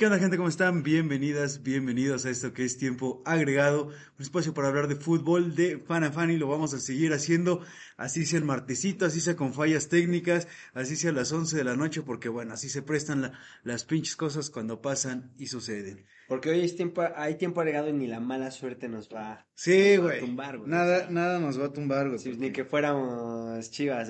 Qué onda gente, ¿cómo están? Bienvenidas, bienvenidos a esto que es tiempo agregado, un espacio para hablar de fútbol de fan a fan y lo vamos a seguir haciendo, así sea el martesito, así sea con fallas técnicas, así sea a las 11 de la noche, porque bueno, así se prestan la- las pinches cosas cuando pasan y suceden. Porque hoy es tiempo, hay tiempo agregado y ni la mala suerte nos va Sí, nos va a tumbar, güey. nada, nada nos va a tumbar, güey. Sí, porque ni que fuéramos chivas.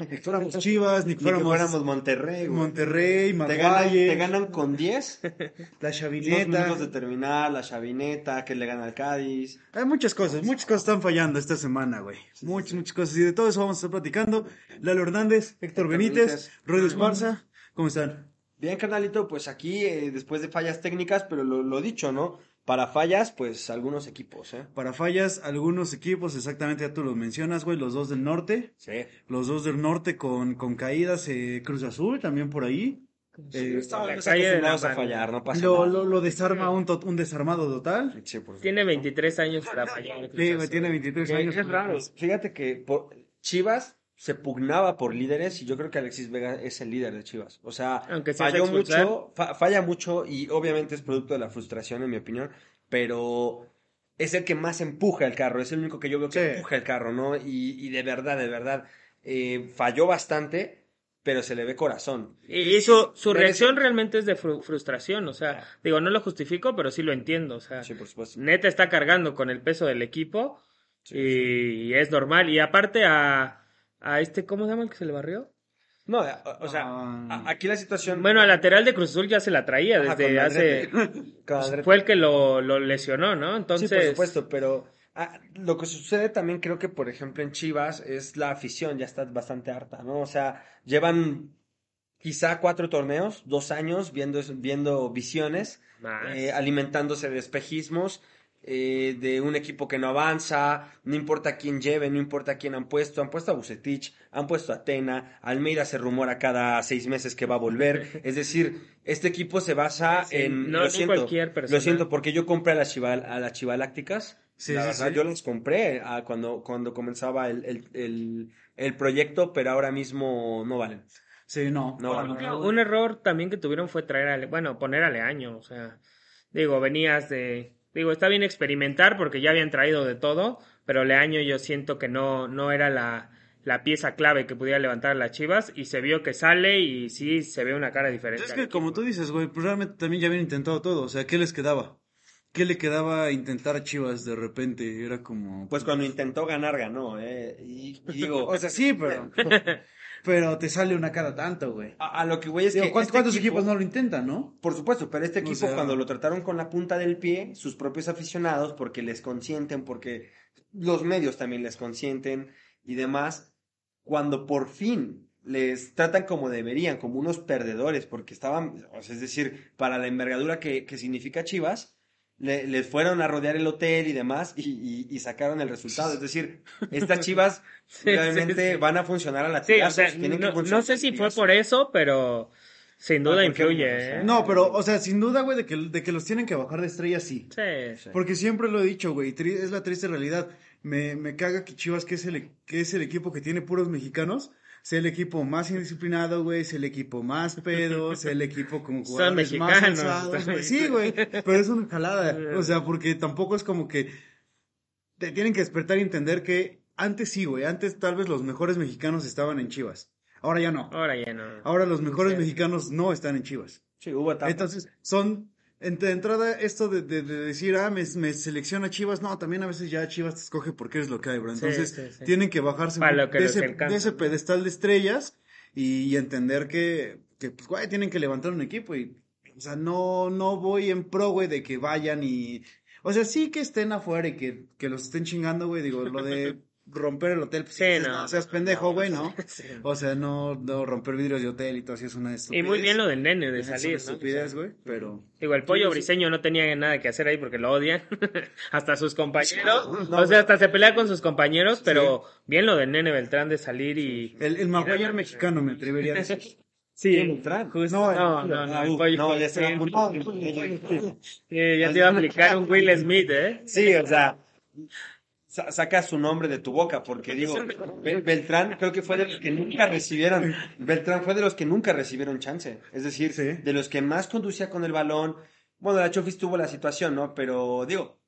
ni que fuéramos Chivas, ni que Ni que fuéramos, Monterrey, güey. Monterrey, Te ganan, Maguire, te ganan con 10, la chavineta. minutos de terminar, la chavineta, que le gana al Cádiz. Hay muchas cosas, muchas cosas están fallando esta semana, güey. Muchas, muchas cosas. De todo eso vamos a estar platicando. Lalo Hernández, Héctor Héctor Benítez, Benítez. Rodrigo Esparza. ¿Cómo están? Bien, carnalito, pues aquí, eh, después de fallas técnicas, pero lo, lo dicho, ¿no? Para fallas, pues algunos equipos, ¿eh? Para fallas, algunos equipos, exactamente ya tú los mencionas, güey. Los dos del norte. Sí. Los dos del norte con, con caídas. eh, Cruz Azul también por ahí. Eh, Estamos calle de la acostumbrados a fallar, no pasa lo, nada. lo, lo desarma un, to- un desarmado total. Sí, por favor. Tiene 23 años para fallar. Sí, tiene 23 Que años. Es raro. Fíjate que por- Chivas se pugnaba por líderes y yo creo que Alexis Vega es el líder de Chivas. O sea, Aunque se hace falló mucho, fa- falla mucho y obviamente es producto de la frustración en mi opinión, pero es el que más empuja el carro, es el único que yo veo que Sí. empuja el carro, ¿no? Y, y de verdad, de verdad, eh, falló bastante, pero se le ve corazón. Y su, su Merece- reacción realmente es de fru- frustración, o sea, digo, no lo justifico, pero sí lo entiendo, o sea, Sí, por supuesto. neta está cargando con el peso del equipo Sí, y, es normal. Y aparte a, a este, ¿cómo se llama el que se le barrió? No, o, o sea, Ah. a- aquí la situación... Bueno, al lateral de Cruz Azul ya se la traía desde hace... Fue el que lo, lo lesionó, ¿no? Entonces... Sí, por supuesto, pero ah, lo que sucede también creo que, por ejemplo, en Chivas es la afición, ya está bastante harta, ¿no? O sea, llevan quizá cuatro torneos, dos años viendo, viendo visiones, eh, alimentándose de espejismos, eh, de un equipo que no avanza, no importa quién lleve, no importa quién han puesto, han puesto a Bucetich, han puesto a Tena, Almeida se rumora cada seis meses que va a volver, es decir, este equipo se basa Sí, en, no- lo siento, cualquier persona. lo siento, porque yo compré a las, chival, a las chivalácticas, Sí, la sí, verdad, sí. yo las compré ah, cuando, cuando comenzaba el, el, el, el proyecto, pero ahora mismo no valen. Sí, no. No, nada. Un error también que tuvieron fue traer a, Le- bueno, poner a Leaño, o sea, digo, venías de, digo, está bien experimentar porque ya habían traído de todo, pero Leaño yo siento que no, no era la, la pieza clave que pudiera levantar a las Chivas y se vio que sale y sí se ve una cara diferente. Es que como tú dices, güey, pues realmente también ya habían intentado todo. O sea, ¿qué les quedaba? ¿Qué le quedaba intentar a Chivas de repente? Era como... Pues cuando intentó ganar, ganó, ¿eh? Y, y digo, O sea, sí, pero... pero te sale una cada tanto, güey. a, a lo que voy es Digo, que ¿cuántos, este cuántos equipo- equipos no lo intentan, no? Por supuesto, pero este O equipo sea- cuando lo trataron con la punta del pie, sus propios aficionados, porque les consienten, porque los medios también les consienten y demás, cuando por fin les tratan como deberían, como unos perdedores, porque estaban, o sea, es decir, para la envergadura que, que significa Chivas, le- les fueron a rodear el hotel y demás y, y- y sacaron el resultado. Es decir, estas Chivas Sí, realmente sí, sí. van a funcionar a la Sí, o sea, no, no sé si fue por eso, pero sin duda Ah, influye, o sea, ¿eh? No, pero, o sea, sin duda, güey, de que, de que los tienen que bajar de estrella, sí. Sí. Porque siempre lo he dicho, güey, es la triste realidad. Me, me caga que Chivas, que es, el, que es el equipo que tiene puros mexicanos, sea el equipo más indisciplinado, güey, sea el equipo más pedo, sea el equipo con Son jugadores más mexicanos. alzados, güey. Sí, güey, pero es una jalada. O sea, porque tampoco es como que te tienen que despertar y entender que antes sí, güey, antes tal vez los mejores mexicanos estaban en Chivas. Ahora ya no. Ahora ya no. Ahora los mejores mexicanos no están en Chivas. Sí, hubo etapas. Entonces, son, en- de entrada, esto de, de- de decir, ah, me, me selecciona Chivas, no, también a veces ya Chivas te escoge porque es lo que hay, bro. Entonces, sí, sí. tienen que bajarse lo que de, ese, encanta. de ese pedestal de estrellas y, y entender que, que, pues, güey, tienen que levantar un equipo y O sea, no, no voy en pro, güey, de que vayan y... O sea, sí que estén afuera y que, que los estén chingando, güey. Digo, lo de romper el hotel, pues, Sí, dices, no. no seas pendejo, güey, ¿no? Sí. O sea, no, no romper vidrios de hotel y todo así es una Y estupidez. muy bien lo del nene de Es una salir, ¿no? estupidez, güey, pero... Digo, el pollo briseño no tenía nada que hacer ahí porque lo odian. hasta sus compañeros. No, o sea, hasta se pelea con sus compañeros, pero bien lo del nene Beltrán de salir y. El, el Maguire mexicano me atrevería a decir. Sí, justo- No, no, no, no, Ah, el uh, pollo- no, ya se va ya te iba a aplicar un Will Smith, ¿eh? Sí, o sea, sa- saca su nombre de tu boca, porque digo, Bel- Beltrán creo que fue de los que nunca recibieron, Beltrán fue de los que nunca recibieron chance, es decir, Sí. de los que más conducía con el balón, bueno, la Chofis tuvo la situación, ¿no? Pero digo,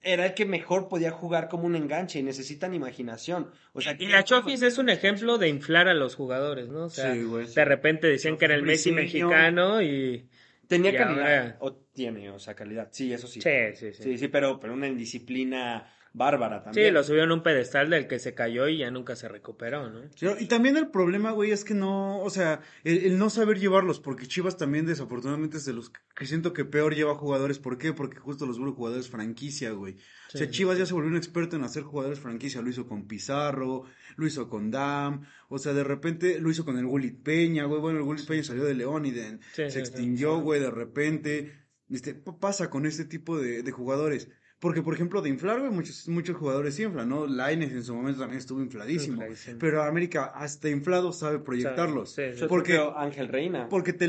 era el que mejor podía jugar como un enganche y necesitan imaginación, o sea, Y la Chofis es un ejemplo de inflar a los jugadores, ¿no? O sea, Sí, güey. de repente decían que era el Messi mexicano y... tenía y calidad, ahora- o tiene, o sea, calidad, sí, eso sí, Sí, sí, sí. sí, sí, pero, pero una indisciplina bárbara Sí, también. lo subieron a un pedestal del que se cayó y ya nunca se recuperó, ¿no? Sí, Y también el problema, güey, es que no, o sea, el, el no saber llevarlos, porque Chivas también desafortunadamente es de los que siento que peor lleva jugadores. ¿Por qué? Porque justo los vuelve jugadores franquicia, güey. O sea, Sí. Chivas ya se volvió un experto en hacer jugadores franquicia. Lo hizo con Pizarro, lo hizo con Dam, o sea, de repente lo hizo con el Gulit Peña, güey. Bueno, el Gulit Peña salió de León y de, Sí, se sí, extinguió, güey, de repente. Este, pasa con este tipo de, de jugadores. Porque, por ejemplo, de inflar, güey, muchos, muchos jugadores sí inflan, ¿no? Lainez en su momento también estuvo infladísimo. Infladísimo. Pero América, hasta inflado, sabe proyectarlos. Sí, porque- creo Ángel Reina. Porque te,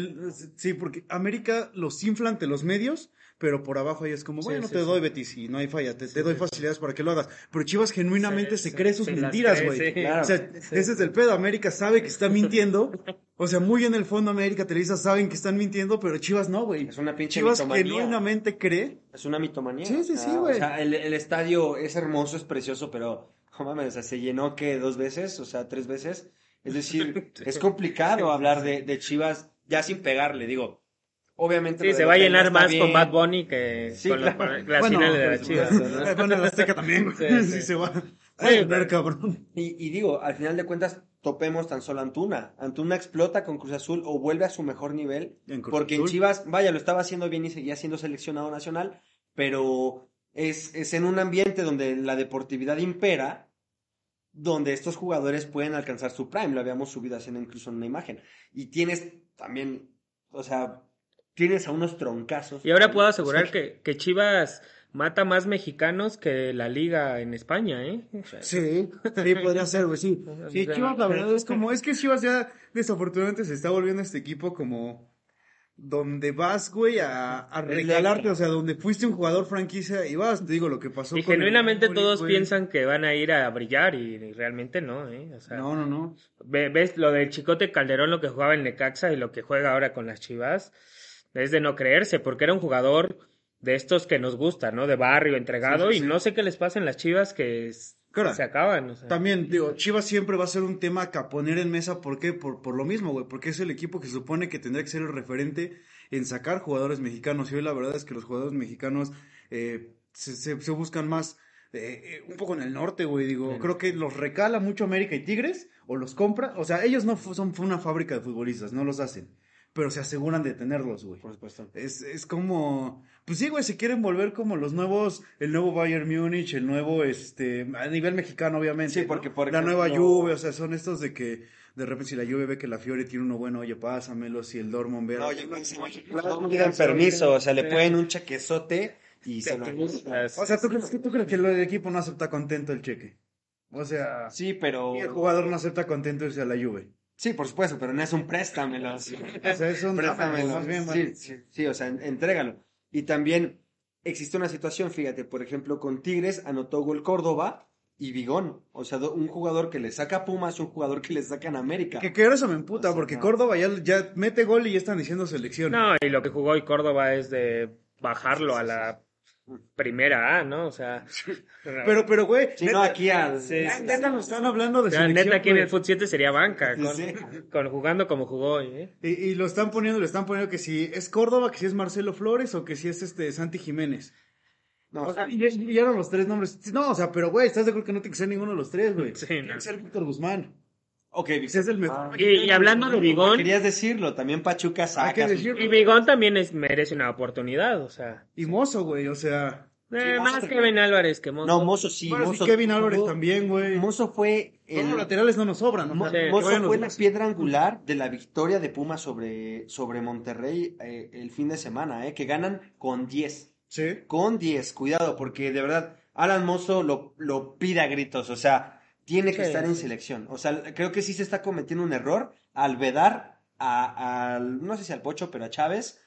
sí, porque América los infla ante los medios, pero por abajo ahí es como, Sí, bueno, sí, te sí. doy Betis y no hay falla, te, te doy facilidades para que lo hagas. Pero Chivas genuinamente Sí, se sí, cree sus sí, mentiras, güey. sí. Claro. O sea, ese es el pedo. América sabe que está mintiendo. O sea, muy en el fondo América Televisa saben que están mintiendo, pero Chivas no, güey. Es una pinche Chivas mitomanía. genuinamente cree. Es una mitomanía. Sí, sí, sí, güey. O sea, el, el estadio es hermoso, es precioso, pero, no mames, o sea, se llenó que dos veces, o sea, tres veces. Es decir, es complicado hablar de, de Chivas ya sin pegarle, digo. Obviamente. Sí, se va a llenar más bien. con Bad Bunny que Sí, con claro. las Bueno, finales de la Chivas. ¿no? Bueno, el Azteca también, güey. Sí, Sí, sí. se va. Ay, cabrón. Y, y digo, al final de cuentas, topemos tan solo Antuna. Antuna explota con Cruz Azul o vuelve a su mejor nivel. En Cruz Porque en. Chivas, vaya, lo estaba haciendo bien y seguía siendo seleccionado nacional, pero es, es en un ambiente donde la deportividad impera, donde estos jugadores pueden alcanzar su prime. Lo habíamos subido haciendo incluso en una imagen. Y tienes también, o sea, tienes a unos troncazos. Y ahora puedo asegurar que, que Chivas mata más mexicanos que la liga en España, ¿eh? O sea, Sí, sí, podría ser, güey, sí. Sí, Chivas, la verdad es como, es que Chivas ya desafortunadamente se está volviendo este equipo como donde vas, güey, a, a regalarte, o sea, donde fuiste un jugador franquicia y vas, te digo lo que pasó Y con el genuinamente todos güey. piensan que van a ir a brillar y, y realmente no, ¿eh? O sea, No, no, no. ve- ves lo del Chicote Calderón, lo que jugaba en Necaxa y lo que juega ahora con las Chivas, es de no creerse, porque era un jugador de estos que nos gusta, ¿no? De barrio, entregado, Sí, sí, y no sé qué les pasa en las Chivas que Claro. se acaban, o sea. También, digo, Chivas siempre va a ser un tema que a poner en mesa, ¿por qué? Por, por lo mismo, güey, porque es el equipo que se supone que tendría que ser el referente en sacar jugadores mexicanos, y hoy la verdad es que los jugadores mexicanos eh, se, se- se buscan más eh, eh, un poco en el norte, güey, digo, creo que los recala mucho América y Tigres, o los compra, o sea, ellos no son una fábrica de futbolistas, no los hacen, pero se aseguran de tenerlos, güey. Por supuesto. Es, es como, pues sí, güey, se quieren volver como los nuevos, el nuevo Bayern Múnich, el nuevo, este, a nivel mexicano, obviamente. Sí, ¿no? porque, por La nueva Juve, o sea, son estos de que de repente si la Juve ve que la Fiore tiene uno bueno, oye, pásamelo, si el Dortmund ve... No, ya no piden permiso, o sea, le pueden un chequezote y se lo... O sea, ¿tú crees, que, ¿tú crees que el equipo no acepta contento el cheque? O sea, Sí, pero... y el jugador no acepta contento irse a la Juve. Sí, por supuesto, pero no es un préstamelo. sí. O sea, es un... Préstamelo. más bien, sí, sí, sí, o sea, en- entrégalo. Y también existe una situación, fíjate, por ejemplo, con Tigres anotó gol Córdoba y Vigón. O sea, un jugador que le saca a Pumas, un jugador que le saca en América. Que, que ahora eso me emputa, O sea, porque no. Córdoba ya, ya mete gol y ya están diciendo selección. No, y lo que jugó hoy Córdoba es de bajarlo a la primera A, ¿no? O sea, Pero, pero, güey, Sí, neta, no, aquí al... Sí, neta, neta nos están hablando de o sea, selección, neta aquí en el Foot 7 sería banca, con, sí. con jugando como jugó hoy, ¿eh? Y, y lo están poniendo, le están poniendo que si es Córdoba, que si es Marcelo Flores o que si es este Santi Jiménez. No, O sea, y, y ya eran los tres nombres. No, o sea, pero güey, ¿estás de acuerdo que no tiene que ser ninguno de los tres, güey? Sí, Tiene no. que ser Víctor Guzmán. Ok, Ese es el mejor. Ah. Y, y hablando de Bigón, Querías decirlo, también Pachuca saca. Hay que decirlo. y Bigón también es, merece una oportunidad, o sea. Y Mozo, güey, o sea. Eh, Sí, más Kevin Álvarez que Mozo. No, Mozo sí. Bueno, sí, Kevin Álvarez jugó- también, güey. Mozo fue el, Los laterales no nos sobran, ¿no? Mo- Sí. Mozo fue la piedra angular de la victoria de Pumas sobre, sobre Monterrey eh, el fin de semana, eh, que ganan con 10. Sí. Con 10, cuidado, porque de verdad, Alan Mozo lo, lo pide a gritos, o sea, tiene que Sí, estar en sí. selección. O sea, creo que sí se está cometiendo un error al vedar a, al- no sé si al Pocho, pero a Chávez.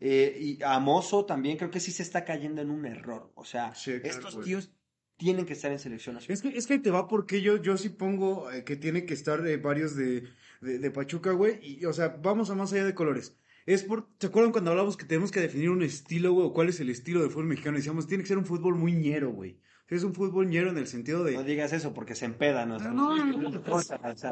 eh, y a Mozo también creo que sí se está cayendo en un error. O sea, Sí, claro, estos tíos tienen que estar en selección nacional. Es que, es que ahí te va porque yo, yo sí pongo eh, que tiene que estar eh, varios de, de, de Pachuca, güey. Y, o sea, vamos a más allá de colores. Es por, ¿se acuerdan cuando hablamos que tenemos que definir un estilo, güey? o ¿Cuál es el estilo del fútbol mexicano? Decíamos, tiene que ser un fútbol muy ñero, güey. Es un fútbol ñero en el sentido de... No digas eso porque se empedan. O sea, No, no, no, no.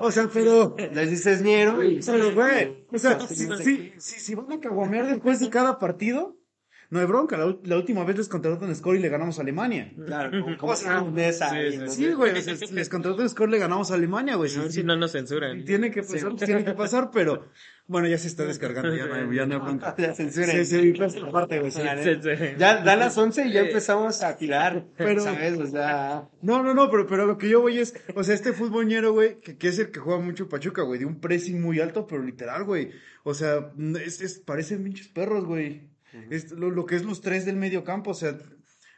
o sea, o pero... les dices ñero. Pero, güey, o sea, si, si, si, si van a caguamear después de cada partido, no hay bronca. La, la última vez les contrataron Score y le ganamos a Alemania. Claro, como, ahí, sí, ¿no? Sí, güey, sea, les contrataron Score y le ganamos a Alemania, güey. Sí, sí, si no nos censuran. Tiene que pasar, pues, tiene que pasar, pero bueno, ya se está descargando, ya no hay, ya no hay bronca. Ya censuren. Sí, sí, pues, aparte, güey, sí. Ya dan las 11 y ya empezamos a tirar. Pero- ¿Sabes? O sea. No, no, no, pero, pero lo que yo voy es, o sea, este futbolñero, güey, que, que es el que juega mucho Pachuca, güey, de un pressing muy alto, pero literal, güey. O sea, es, es, parecen pinches perros, güey. Es lo, lo que es los tres del medio campo, o sea,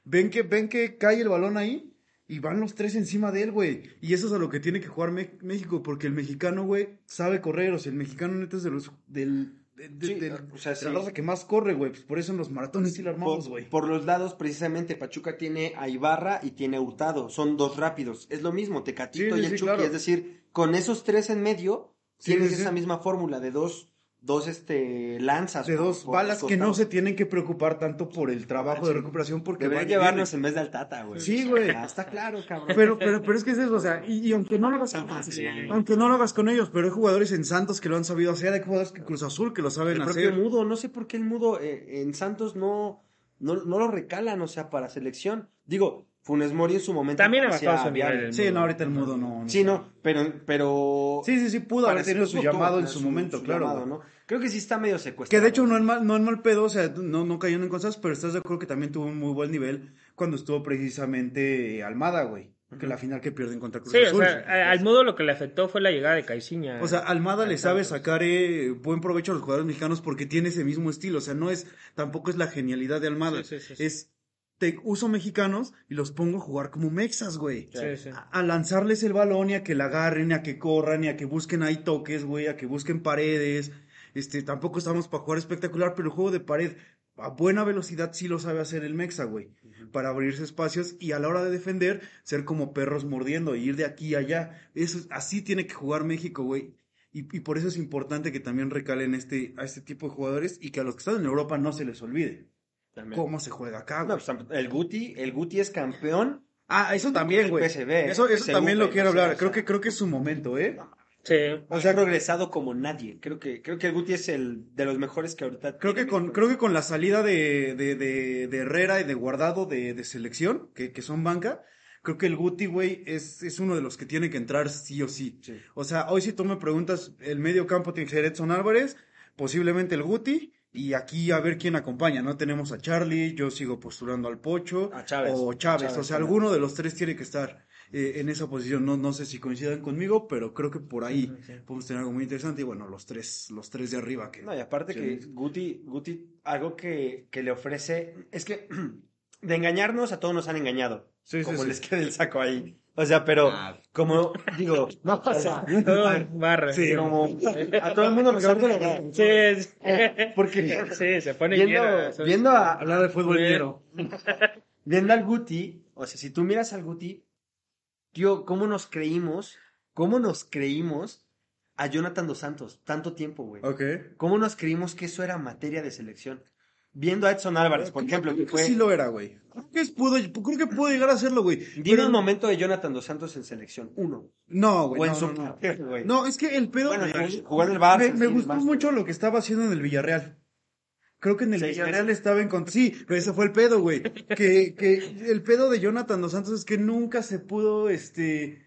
ven que, ven que cae el balón ahí y van los tres encima de él, güey. Y eso es a lo que tiene que jugar México, porque el mexicano, güey, sabe correr, o sea, el mexicano neta es de los, del, de, de- Sí, del- o sea, de sí. la raza que más corre, güey, pues por eso en los maratones sí la armamos, güey. por los lados, precisamente, Pachuca tiene a Ibarra y tiene a Hurtado. Son dos rápidos. Es lo mismo, Tecatito Sí, y el Chucky. claro. Es decir, con esos tres en medio, tienes esa misma fórmula de dos, dos este, lanzas. de dos por balas que no se tienen que preocupar tanto por el trabajo de recuperación porque Deberían llevarnos en vez del Tata, güey. Sí, güey. Ah, está claro, cabrón. Pero, pero, pero es que es eso, o sea, y, y aunque no lo hagas aunque no lo hagas con ellos, pero hay jugadores en Santos que lo han sabido hacer, hay jugadores que Cruz Azul que lo saben El hacer. Mudo, no sé por qué el Mudo eh, en Santos no, no, no lo recalan, o sea, para selección. Digo, Funes Mori en su momento. También ha bajado su nivel Sí, no, ahorita el mudo no. no Sí, sé. no, pero, pero. Sí, sí, sí, pudo haber tenido su llamado en su- su momento, su claro. llamado. ¿no? Creo que sí está medio secuestrado. Que de hecho no es mal, no es mal pedo, o sea, no, no cayendo en cosas, pero estás de acuerdo que también tuvo un muy buen nivel cuando estuvo precisamente Almada, güey. Que la final que pierden contra Cruz Sí, o sea, al mudo lo que le afectó fue la llegada de Caixinha. O sea, Almada le sabe sacar eh, buen provecho a los jugadores mexicanos porque tiene ese mismo estilo. O sea, no es, tampoco es la genialidad de Almada. Sí, sí, sí, sí. Es, te uso mexicanos y los pongo a jugar como mexas, güey. Sí, sí. A, a lanzarles el balón y a que la agarren, y a que corran, y a que busquen ahí toques, güey, a que busquen paredes. Este, tampoco estamos para jugar espectacular, pero el juego de pared a buena velocidad sí lo sabe hacer el mexa, güey. Para abrirse espacios y a la hora de defender, ser como perros mordiendo, e ir de aquí a allá. Eso, es- así tiene que jugar México, güey. Y, y por eso es importante que también recalen este, a este tipo de jugadores y que a los que están en Europa no se les olvide También. cómo se juega acá, No, güey. pues, el Guti, el Guti es campeón. Ah, eso también, güey. Eso, eso también lo quiero hablar. Creo que, creo que es su momento, ¿eh? Sí. O sea, ha progresado como nadie. Creo que, creo que el Guti es el de los mejores que ahorita. Creo que tiene con, creo que con la salida de, de, de, de Herrera y de Guardado de, de selección, que, que son banca, creo que el Guti, güey, es, es uno de los que tiene que entrar sí o sí. Sí. O sea, hoy si tú me preguntas, el medio campo tiene que ser Edson Álvarez, posiblemente el Guti, y aquí a ver quién acompaña, ¿no? Tenemos a Charlie, yo sigo postulando al Pocho, A Chávez. o Chávez, Chávez, o sea, alguno de los tres tiene que estar eh, en esa posición. No, no sé si coincidan conmigo, pero creo que por ahí sí. podemos tener algo muy interesante, y bueno, los tres, los tres de arriba que... No, y aparte Sí. que Guti, Guti, algo que, que le ofrece, es que de engañarnos a todos nos han engañado. Sí, sí, como sí. les quede el saco ahí. O sea, pero Ah. como digo, no, o sea, Todo barra. Sí, como a todo el mundo nos han Sí, sí. Porque Sí, se pone viendo, viendo a, Hablar de fútbol viendo al Guti, o sea, si tú miras al Guti, tío, ¿cómo nos creímos? ¿Cómo nos creímos a Jonathan dos Santos tanto tiempo, güey? Ok. ¿Cómo nos creímos que eso era materia de selección? Viendo a Edson Álvarez, por ejemplo, que fue... sí lo era, güey. Creo que, pudo, creo que pudo llegar a hacerlo, güey. Dime Pero- un momento de Jonathan dos Santos en selección. Uno. No, O güey. en No, su no, no. carrera, güey. No, es que el pedo. Bueno, en el Barça. me- gustó más. mucho lo que estaba haciendo en el Villarreal. Creo que en el Seis Villarreal estaba en contra. Sí, pero ese fue el pedo, güey. Que, que el pedo de Jonathan dos Santos es que nunca se pudo, este,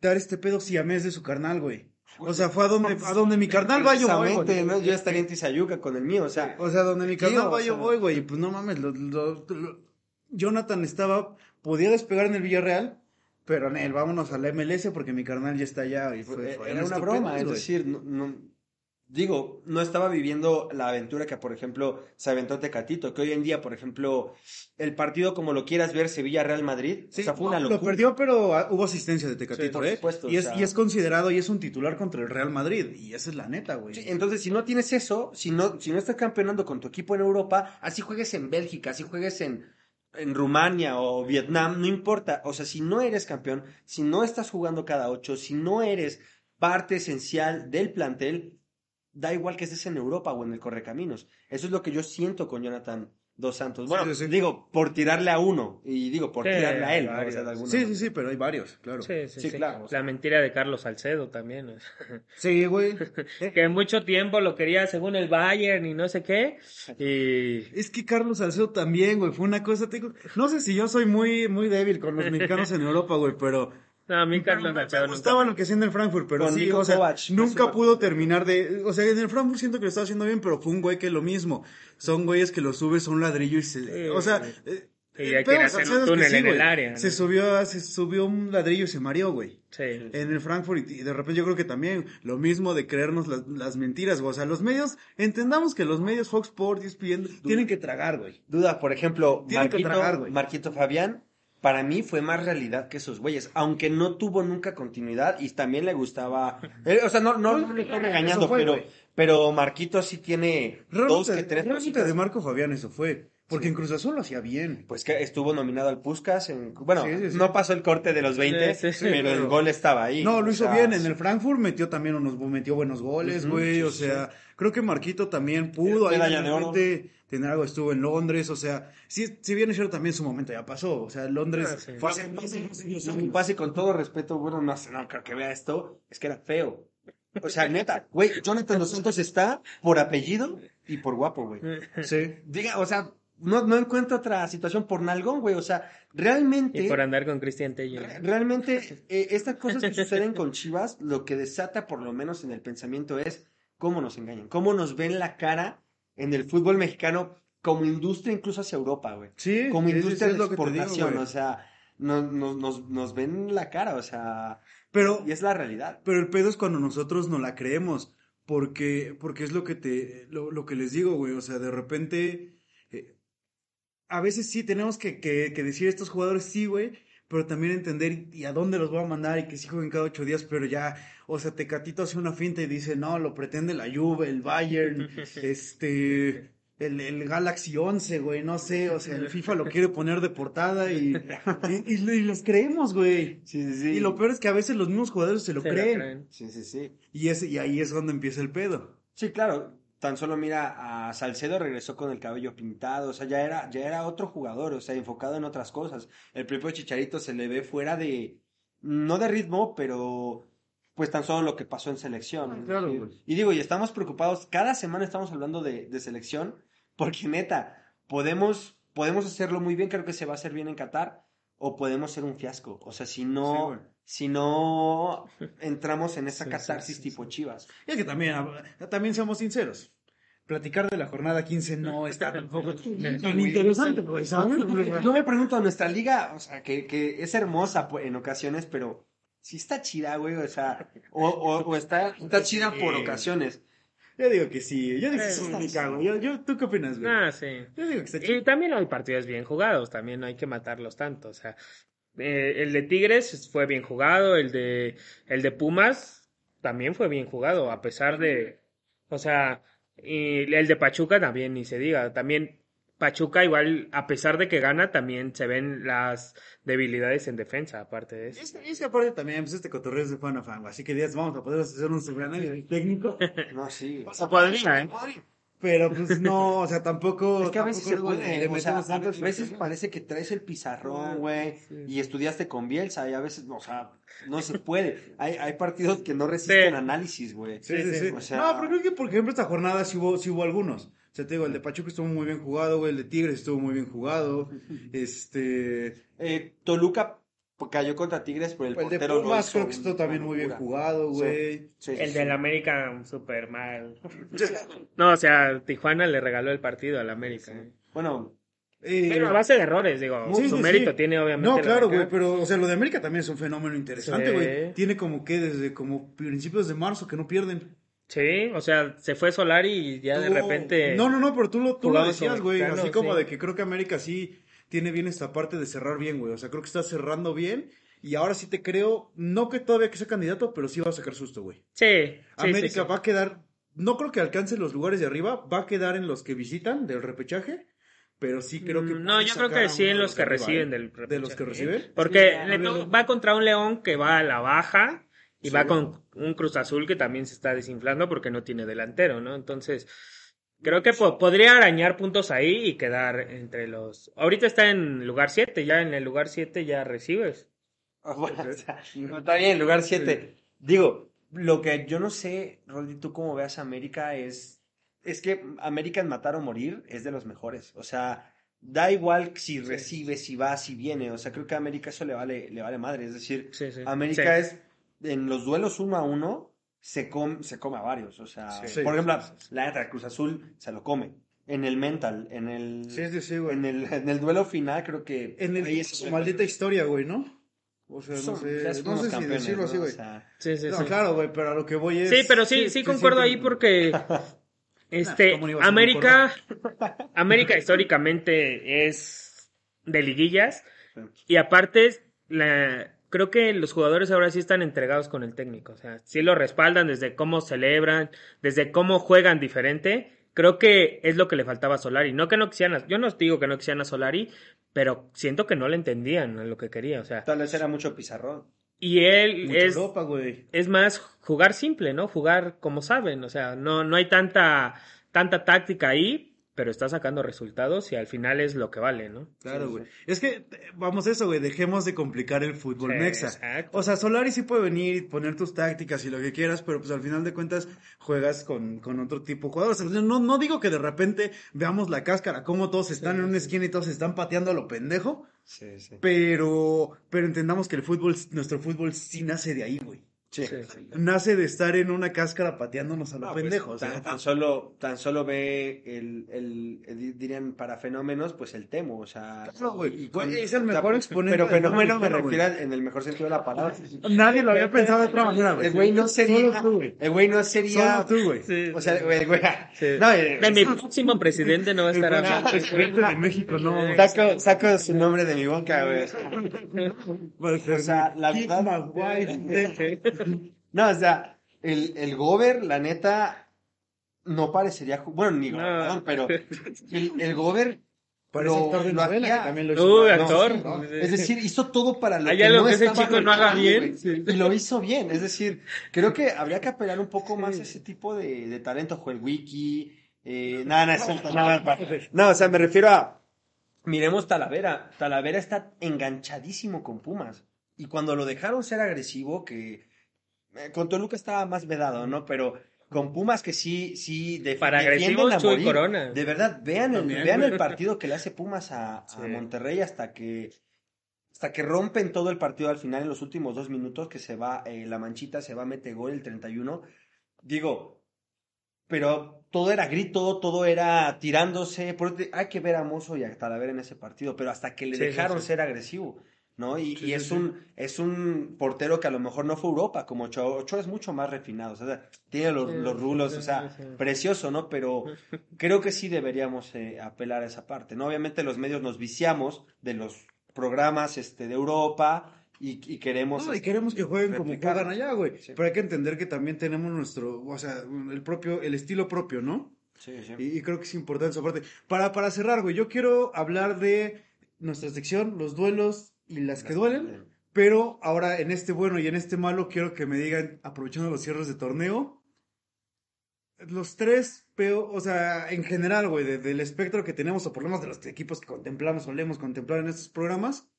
dar este pedo siamés de su carnal, güey. O sea, fue a donde, a donde mi carnal va yo voy. ¿no? Yo estaría en Tizayuca con el mío, o sea. O sea, donde mi carnal va yo voy, güey. y Pues no mames, lo- lo- lo- Jonathan estaba, podía despegar en el Villarreal, pero en él, vámonos a la MLS porque mi carnal ya está allá. Y fue, fue era una broma, es decir, no, no- digo, no estaba viviendo la aventura que, por ejemplo, se aventó Tecatito, que hoy en día, por ejemplo, el partido como lo quieras ver, Sevilla-Real Madrid, Sí, o sea, fue una locura. Lo perdió, pero ah, hubo asistencia de Tecatito, Sí, por ¿eh? supuesto, y, o es, sea- y es considerado y es un titular contra el Real Madrid. Y esa es la neta, güey. Sí, entonces, si no tienes eso, si no, si no estás campeonando con tu equipo en Europa, así juegues en Bélgica, así juegues en, en Rumania o Vietnam, no importa. O sea, si no eres campeón, si no estás jugando cada ocho, si no eres parte esencial del plantel, da igual que estés en Europa o en el Correcaminos. Eso es lo que yo siento con Jonathan Dos Santos. Bueno, Sí, sí, sí. digo, por tirarle a uno, y digo, por Sí, tirarle a él, ¿no? O varios. sea, de alguna Sí, sí, manera. sí, pero hay varios, claro. Sí, sí, Sí, sí. claro, o sea. La mentira de Carlos Salcedo también. Sí, güey. que mucho tiempo lo quería según el Bayern y no sé qué. Y Es que Carlos Salcedo también, güey, fue una cosa, tengo... no sé si yo soy muy, muy débil con los mexicanos en Europa, güey, pero no, a mí Carlos me Salcedo nunca- gustaba lo que hacía en el Frankfurt, pero Con sí, Nico o sea, Kovac, nunca pudo terminar de, o sea, en el Frankfurt siento que lo estaba haciendo bien, pero fue un güey que lo mismo, son güeyes que lo subes a un ladrillo y se, Sí, o sea, sí. Y ya quiere hacer un túnel en el área, ¿no? Se subió, se subió un ladrillo y se mareó, güey. Sí. En el Frankfurt y de repente yo creo que también lo mismo de creernos las, las mentiras, güey. O sea, los medios, entendamos que los medios Fox Sports, ESPN, tienen que tragar, güey. Duda, por ejemplo, Tiene que Marquito, tragar, güey. Marquito Fabián, para mí fue más realidad que esos güeyes, aunque no tuvo nunca continuidad y también le gustaba, eh, o sea, no, no, no le estoy regañando, fue, pero, pero Marquito sí tiene dos Realmente, que tres realmente cositas. de Marco Fabián eso fue. Porque en Cruz Azul lo hacía bien. Pues que estuvo nominado al Puskas, en, bueno, Sí, sí, sí. no pasó el corte de los 20, Sí, sí, sí, pero el gol estaba ahí. No, lo hizo bien. En el Frankfurt metió también unos, metió buenos goles, güey. sí, o sí. sea, creo que Marquito también pudo ahí Medalla de tener algo. Estuvo en Londres, o sea, si, si bien es cierto, también su momento ya pasó. O sea, Londres Ah, sí. fue hace más de 12 años. Un pase con todo respeto, bueno, no sé, no creo que vea esto, es que era feo. O sea, neta, güey, Jonathan Dos Santos está por apellido y por guapo, güey. Sí. Diga, o sea, no, no encuentro otra situación por nalgón, güey. O sea, realmente, Y por andar con Cristian Tello. re- realmente, eh, estas cosas que suceden con Chivas, lo que desata, por lo menos en el pensamiento, es cómo nos engañan, cómo nos ven la cara en el fútbol mexicano como industria, incluso hacia Europa, güey. Sí, Como industria es de digo, exportación, o sea, nos, nos, nos, nos ven la cara, o sea, Pero, y es la realidad. Pero el pedo es cuando nosotros no la creemos, porque, porque es lo que te, lo, lo que les digo, güey, o sea, de repente, eh, a veces sí tenemos que, que, que decir a estos jugadores sí, güey, pero también entender y, a dónde los voy a mandar y que sí jueguen cada ocho días, pero ya, o sea, Tecatito hace una finta y dice, no, lo pretende la Juve, el Bayern, este, el, el Galaxy 11, güey, no sé, o sea, el FIFA lo quiere poner de portada y, y, y- y los creemos, güey. Sí, sí, sí. Y lo peor es que a veces los mismos jugadores se lo Se lo creen. creen. Sí, sí, sí. Y, ese, y ahí es donde empieza el pedo. Sí, claro. Tan solo mira a Salcedo regresó con el cabello pintado, o sea, ya era, ya era otro jugador, o sea, enfocado en otras cosas. El propio Chicharito se le ve fuera de, no de ritmo, pero pues tan solo lo que pasó en selección. Ah, claro, y, güey. y digo, y estamos preocupados, cada semana estamos hablando de, de selección, porque neta, podemos, podemos hacerlo muy bien, creo que se va a hacer bien en Qatar, o podemos ser un fiasco. O sea, si Sí, no, si no entramos en esa Sí, catarsis sí, tipo Chivas. Y es que también, también seamos sinceros. Platicar de la jornada 15 no está tampoco tan interesante, güey, ¿sabes? Yo me pregunto, nuestra liga, o sea, que, que es hermosa pues, en ocasiones, pero sí está chida, güey, o sea, o, o, o está, está chida por ocasiones. Yo digo que sí, yo digo que Eh, sí, me cago. Yo, yo, ¿Tú qué opinas, güey? Ah, sí. Yo digo que está Y chido. también hay partidos bien jugados, también no hay que matarlos tanto. O sea, eh, el de Tigres fue bien jugado, el de, el de Pumas también fue bien jugado, a pesar de, o sea, y el de Pachuca también ni se diga, también Pachuca igual, a pesar de que gana, también se ven las debilidades en defensa, aparte de eso. es, es que aparte también, pues este cotorreo es de fan a fan, así que días vamos a poder hacer un análisis técnico. No, sí. O sea, podría, ¿eh? Pero pues no, o sea, tampoco. Es que a veces se puede, o sea, a veces parece que traes el pizarrón, güey, Sí. y estudiaste con Bielsa, y a veces, o sea, no se puede. Hay, hay partidos que no resisten Sí. análisis, güey. Sí, sí, sí. O sea- No, pero creo que, por ejemplo, esta jornada sí hubo, sí hubo algunos. O sea, te digo, el de Pachuca estuvo muy bien jugado, güey, el de Tigres estuvo muy bien jugado. Este. Eh, Toluca cayó contra Tigres, pero el, El de portero Pumas creo que estuvo también muy bien jugado, güey. Sí, sí, El sí. del América, súper mal. No, o sea, Tijuana le regaló el partido al América. ¿eh? Bueno, Eh, Pero a base de errores, digo. Sí, su sí, mérito sí. tiene, obviamente. No, la claro, güey, pero, o sea, lo de América también es un fenómeno interesante, Sí. güey. Tiene como que desde como principios de marzo que no pierden. Sí, o sea, se fue Solari y ya de repente. No, no, no, pero tú lo, tú lo decías, güey. mexicano, Así como sí. de que creo que América sí tiene bien esta parte de cerrar bien, güey. O sea, creo que está cerrando bien. Y ahora sí te creo, no que todavía que sea candidato, pero sí va a sacar susto, güey. Sí, sí, América sí, sí. va a quedar, no creo que alcance los lugares de arriba, va a quedar en los que visitan del repechaje, pero sí creo que... Mm, No, yo creo que sí en los que arriba, reciben ¿eh? del ¿De los que repechaje. reciben? Porque le va contra un León que va a la baja y Sí. va con un Cruz Azul que también se está desinflando porque no tiene delantero, ¿no? Entonces, creo que po- podría arañar puntos ahí y quedar entre los... Ahorita está en lugar 7, ya en el lugar 7 ya recibes. Bueno, o sea, está bien, lugar 7. Digo, lo que yo no sé, Rolly, tú cómo veas a América es. Es que América en matar o morir es de los mejores. O sea, da igual si recibe, si va, si viene. O sea, creo que a América eso le vale, le vale madre. Es decir, Sí, sí. América Sí. es. En los duelos uno a uno, se, com- se come a varios. O sea, Sí. por ejemplo, la neta, Cruz Azul se lo come. En el mental, en el. Sí, sí, sí, güey. En el, en el duelo final, creo que. En el, ahí es- su maldita historia, güey, ¿no? O sea, no sé, no sé si decirlo ¿no? así, O güey. sea, Sí, sí, No, sí. claro, güey, pero a lo que voy es... Sí, pero sí, sí, concuerdo ahí porque este ¿cómo no ibas a América América históricamente es de liguillas Sí. y aparte la creo que los jugadores ahora sí están entregados con el técnico, o sea, sí lo respaldan desde cómo celebran, desde cómo juegan diferente. Creo que es lo que le faltaba a Solari. No que no quisieran, a- yo no digo que no quisieran a Solari, pero siento que no le entendían lo que quería, o sea, Tal vez era mucho pizarrón. y él es Europa, es más jugar simple, ¿no? Jugar como saben, o sea, no, no hay tanta, tanta táctica ahí, pero está sacando resultados y al final es lo que vale, ¿no? Claro, Sí, güey. Es que, eh, vamos a eso, güey, dejemos de complicar el fútbol Sí, mexa. exacto. O sea, Solari sí puede venir y poner tus tácticas y lo que quieras, pero pues al final de cuentas juegas con, con otro tipo de jugadores. O sea, no, no digo que de repente veamos la cáscara, como todos están en una esquina y todos están pateando a lo pendejo, Sí, sí. pero, pero entendamos que el fútbol, nuestro fútbol sí nace de ahí, güey. Sí. Sí, sí. Nace de estar en una cáscara pateándonos a lo No, pues, pendejo. o sea, tan, tan solo, tan solo ve el, el, el- dirían para fenómenos, pues el temo, o sea. Claro, güey. y con- Güey, es el o sea, mejor exponente Pero fenómeno me refiero en el mejor sentido de la palabra. Nadie lo había pensado de otra manera, güey. El güey no sería. Solo tú, güey. El güey no sería. Solo tú, güey. Sí. O sea, el güey. Sí. No, eh, De mi próximo presidente no va a estar El hablando. presidente de México, no. saco, saco su nombre de mi boca, güey. O sea, la verdad- No, o sea, el, el Gober, la neta, no parecería. Bueno, ni No. pero el, el Gober. Parece lo- actor de lo novela, hacía- que también lo Uy, hizo. actor. No, no. Es decir, hizo todo para lo Hay que algo no que ese chico no haga bien, sí. Y lo hizo bien. Es decir, creo que habría que apelar un poco más a ese tipo de, de talento. Joel Wiki. Eh, nada, nada, eso- nada, no, o sea, me refiero a. Miremos Talavera. Talavera está enganchadísimo con Pumas. Y cuando lo dejaron ser agresivo, que. Eh, con Toluca estaba más vedado, ¿no? Pero con Pumas que sí, sí, def- Para defienden a morir. Corona. De verdad, vean el, También, vean el partido que le hace Pumas a. Monterrey hasta que hasta que rompen todo el partido al final en los últimos dos minutos que se va eh, la manchita se va mete gol el 31 digo pero todo era grito todo era tirándose por hay que ver a Mozo y a Talavera en ese partido pero hasta que le sí, dejaron sí. ser agresivo ¿no? Y, Sí, y sí, es sí. un es un portero que a lo mejor no fue Europa como Ochoa, Ochoa es mucho más refinado, o sea, tiene los, Sí, los rulos, o sea, precioso, ¿no? Pero creo que sí deberíamos eh, apelar a esa parte, ¿no? Obviamente los medios nos viciamos de los programas este, de Europa y, y queremos... No, y este, queremos que jueguen como juegan allá, güey. Sí. Pero hay que entender que también tenemos nuestro, o sea, el propio, el estilo propio, ¿no? Sí, sí. Y, y creo que es importante esa parte. Para, para cerrar, güey, yo quiero hablar de nuestra sección, los duelos y las que duelen. Pero ahora en este bueno y en este malo quiero que me digan, aprovechando los cierres de torneo, los tres, pero, o sea, en general, güey, de- del espectro que tenemos o por lo menos de los equipos que contemplamos, solemos contemplar en estos programas,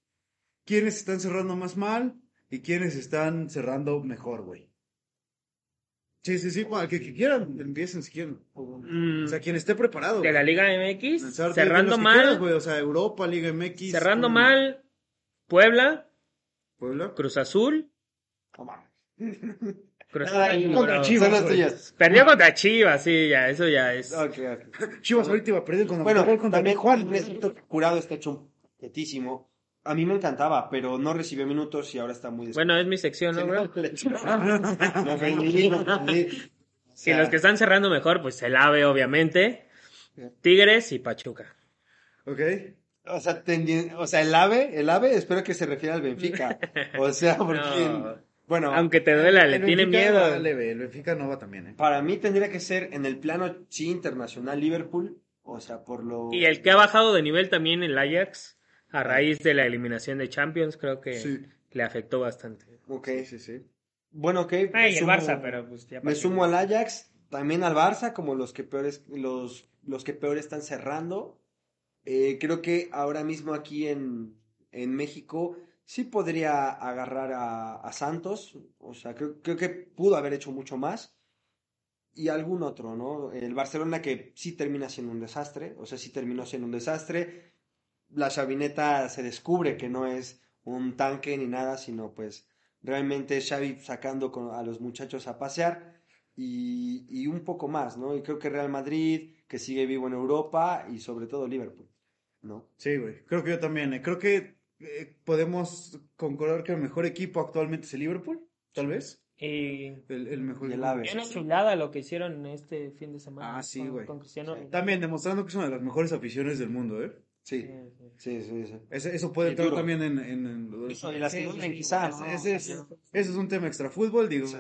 ¿quiénes están cerrando más mal y quiénes están cerrando mejor, güey? Sí, sí, sí, bueno, que, que quieran, empiecen si quieren. Mm, O sea, quien esté preparado. de la. Liga MX, cerrando mal, quieras, güey, o sea, Europa, Liga MX. cerrando mm, mal, Puebla, Puebla. Cruz Azul. No mames. Cruz Azul, contra. Chivas. Son tuyas. Perdió contra Chivas, sí, ya, eso ya es. Ok, ok. Chivas ahorita iba a perder cuando Bueno, contra también Juan. Curado está hecho un quietísimo. A mí me encantaba, pero no recibió minutos y ahora está muy Bueno, es mi sección, ¿no, bro? Y sea, los que están cerrando mejor, pues el AVE, obviamente. Tigres y Pachuca. Ok. O sea, o sea, el ave, el ave, espero que se refiera al Benfica. O sea, porque, No. bueno, Aunque te duela, le tiene Benfica miedo. leve, el Benfica no va también, ¿eh? para mí tendría que ser en el plano sí internacional Liverpool, o sea, por lo... Y el que ha bajado de nivel también el Ajax, a raíz de la eliminación de Champions, creo que Sí. le afectó bastante. Ok. Sí, sí, sí. Bueno, ok. Ah, me y el Barça, pero pues ya Me sumo al Ajax, también al Barça, como los que peores, los, los que peor están cerrando. Eh, creo que ahora mismo aquí en, en México sí podría agarrar a, Santos. O sea, creo, creo que pudo haber hecho mucho más. Y algún otro, ¿no? El Barcelona que sí termina siendo un desastre. O sea, sí terminó siendo un desastre. La chavineta se descubre que no es un tanque ni nada, sino pues realmente Xavi sacando a los muchachos a pasear y un poco más, ¿no? Y creo que Real Madrid, que sigue vivo en Europa y sobre todo Liverpool, ¿no? Sí, güey. Creo que yo también. eh. Creo que eh, podemos concordar que el mejor equipo actualmente es el Liverpool, tal vez. Y El, el mejor Y el equipo. AVE. bien chulada lo que hicieron este fin de semana. Ah, sí, con- güey. Con Cristiano. También demostrando que es una de las mejores aficiones del mundo, ¿eh? Sí, Sí, sí. sí. Ese- eso puede entrar duro. también en... en, en- Eso, las Sí, sí, quizás, ese- ¿no? Ese, es, ese es un tema extra fútbol, digo. Sí.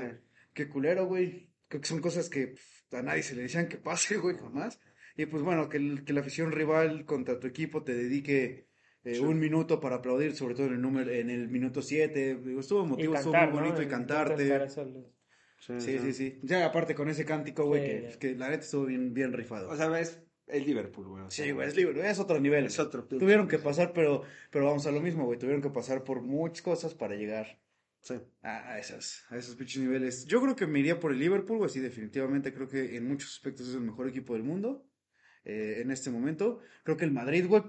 Qué culero, güey. Creo que son cosas que pff, a nadie se le decían que pase, güey, jamás. Y pues bueno, que, el- que la afición rival contra tu equipo te dedique eh, Sí. un minuto para aplaudir, sobre todo en el número, en el minuto 7. Estuvo Y emotivo, estuvo muy ¿no? bonito y cantarte. Sí, sí, sí. Ya aparte con ese cántico, güey, Sí, que, la neta estuvo bien, bien rifado. O sea, es el Liverpool, güey. o sea, sí, güey, es libre, es otro nivel. Es otro. Tuvieron que pasar, pero, pero vamos a lo mismo, güey. Tuvieron que pasar por muchas cosas para llegar Sí. a, a esas, a esos pinches niveles. Yo creo que me iría por el Liverpool, güey. Sí, definitivamente creo que en muchos aspectos es el mejor equipo del mundo eh, en este momento. Creo que el Madrid, güey,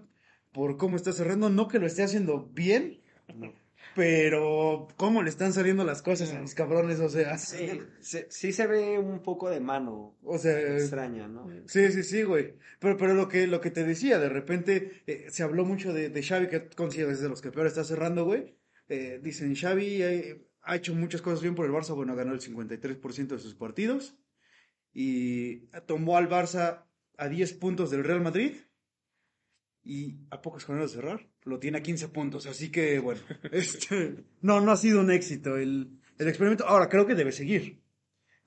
por cómo está cerrando, no que lo esté haciendo bien, No. pero cómo le están saliendo las cosas a los cabrones, o sea. Sí, se- sí se ve un poco de mano O sea, extraña, ¿no? Sí, sí, sí, güey. Pero, pero lo que, lo que te decía, de repente eh, se habló mucho de, de Xavi, que considero es de los que peor está cerrando, güey. Eh, dicen, Xavi eh, ha hecho muchas cosas bien por el Barça, bueno, ganó el 53% de sus partidos y tomó al Barça a 10 puntos del Real Madrid y a pocos jornadas de cerrar, lo tiene a 15 puntos, así que, bueno, este, no, no ha sido un éxito el, el experimento. Ahora, creo que debe seguir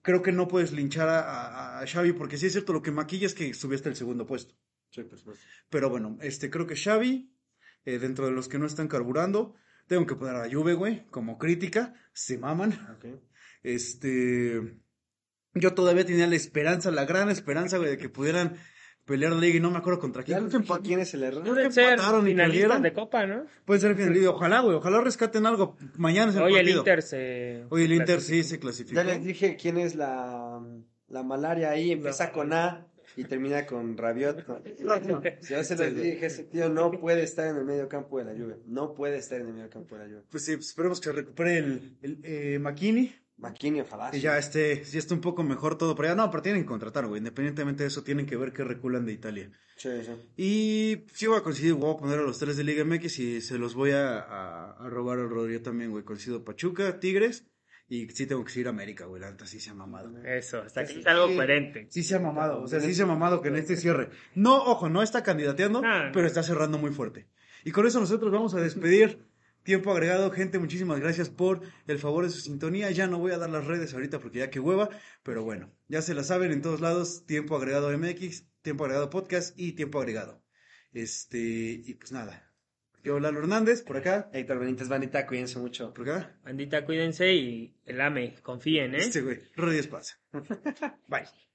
creo que no puedes linchar a, a- a Xavi, porque sí es cierto, lo que maquilla es que subiste el segundo puesto. Sí, supuesto. Pero bueno, este, creo que Xavi, eh, dentro de los que no están carburando, tengo que poner a la Juve, güey, como crítica, se maman. Este, yo todavía tenía la esperanza, la gran esperanza, güey, de que pudieran pelear la liga y no me acuerdo contra quién. Creo que les quién es el error. Pueden ser finalistas de Copa, ¿no? Puede ser final, ojalá, güey, ojalá rescaten algo. Mañana es el Hoy el partido. Inter se. Hoy el Inter sí se clasificó. Ya les dije quién es la, la malaria ahí, empieza con A y termina con Rabiot. Ya se los dije, ese tío no puede estar en el medio campo de la lluvia. No puede estar en el medio campo de la lluvia. Pues sí, pues esperemos que recupere el, el eh, McKinney. Maquini, ojalá. Y ya esté, si está un poco mejor todo por allá. No, pero tienen que contratar, güey. Independientemente de eso, tienen que ver que reculan de Italia. Sí, sí. Y sí voy a coincidir, voy a poner a los tres de Liga MX y se los voy a, a, a robar al Rodrigo también, güey. Coincido Pachuca, Tigres y sí tengo que seguir a América, güey. La neta sí se ha mamado. Eso, hasta que Sí, es algo sí. coherente. Sí se ha mamado, o sea, sí se ha mamado que en este cierre. No, ojo, no está candidateando, Ah, no. pero está cerrando muy fuerte. Y con eso nosotros vamos a despedir. Tiempo agregado, gente, muchísimas gracias por el favor de su sintonía. Ya no voy a dar las redes ahorita porque ya que hueva, pero bueno, ya se la saben en todos lados, Tiempo agregado MX, Tiempo agregado podcast y Tiempo agregado. Este, y pues nada. Yo, Lalo Hernández, por acá, Héctor Benítez Vanita, cuídense mucho. por acá. Bandita, cuídense y el AME, confíen, ¿eh? Este güey, Rodríguez Esparza. Bye.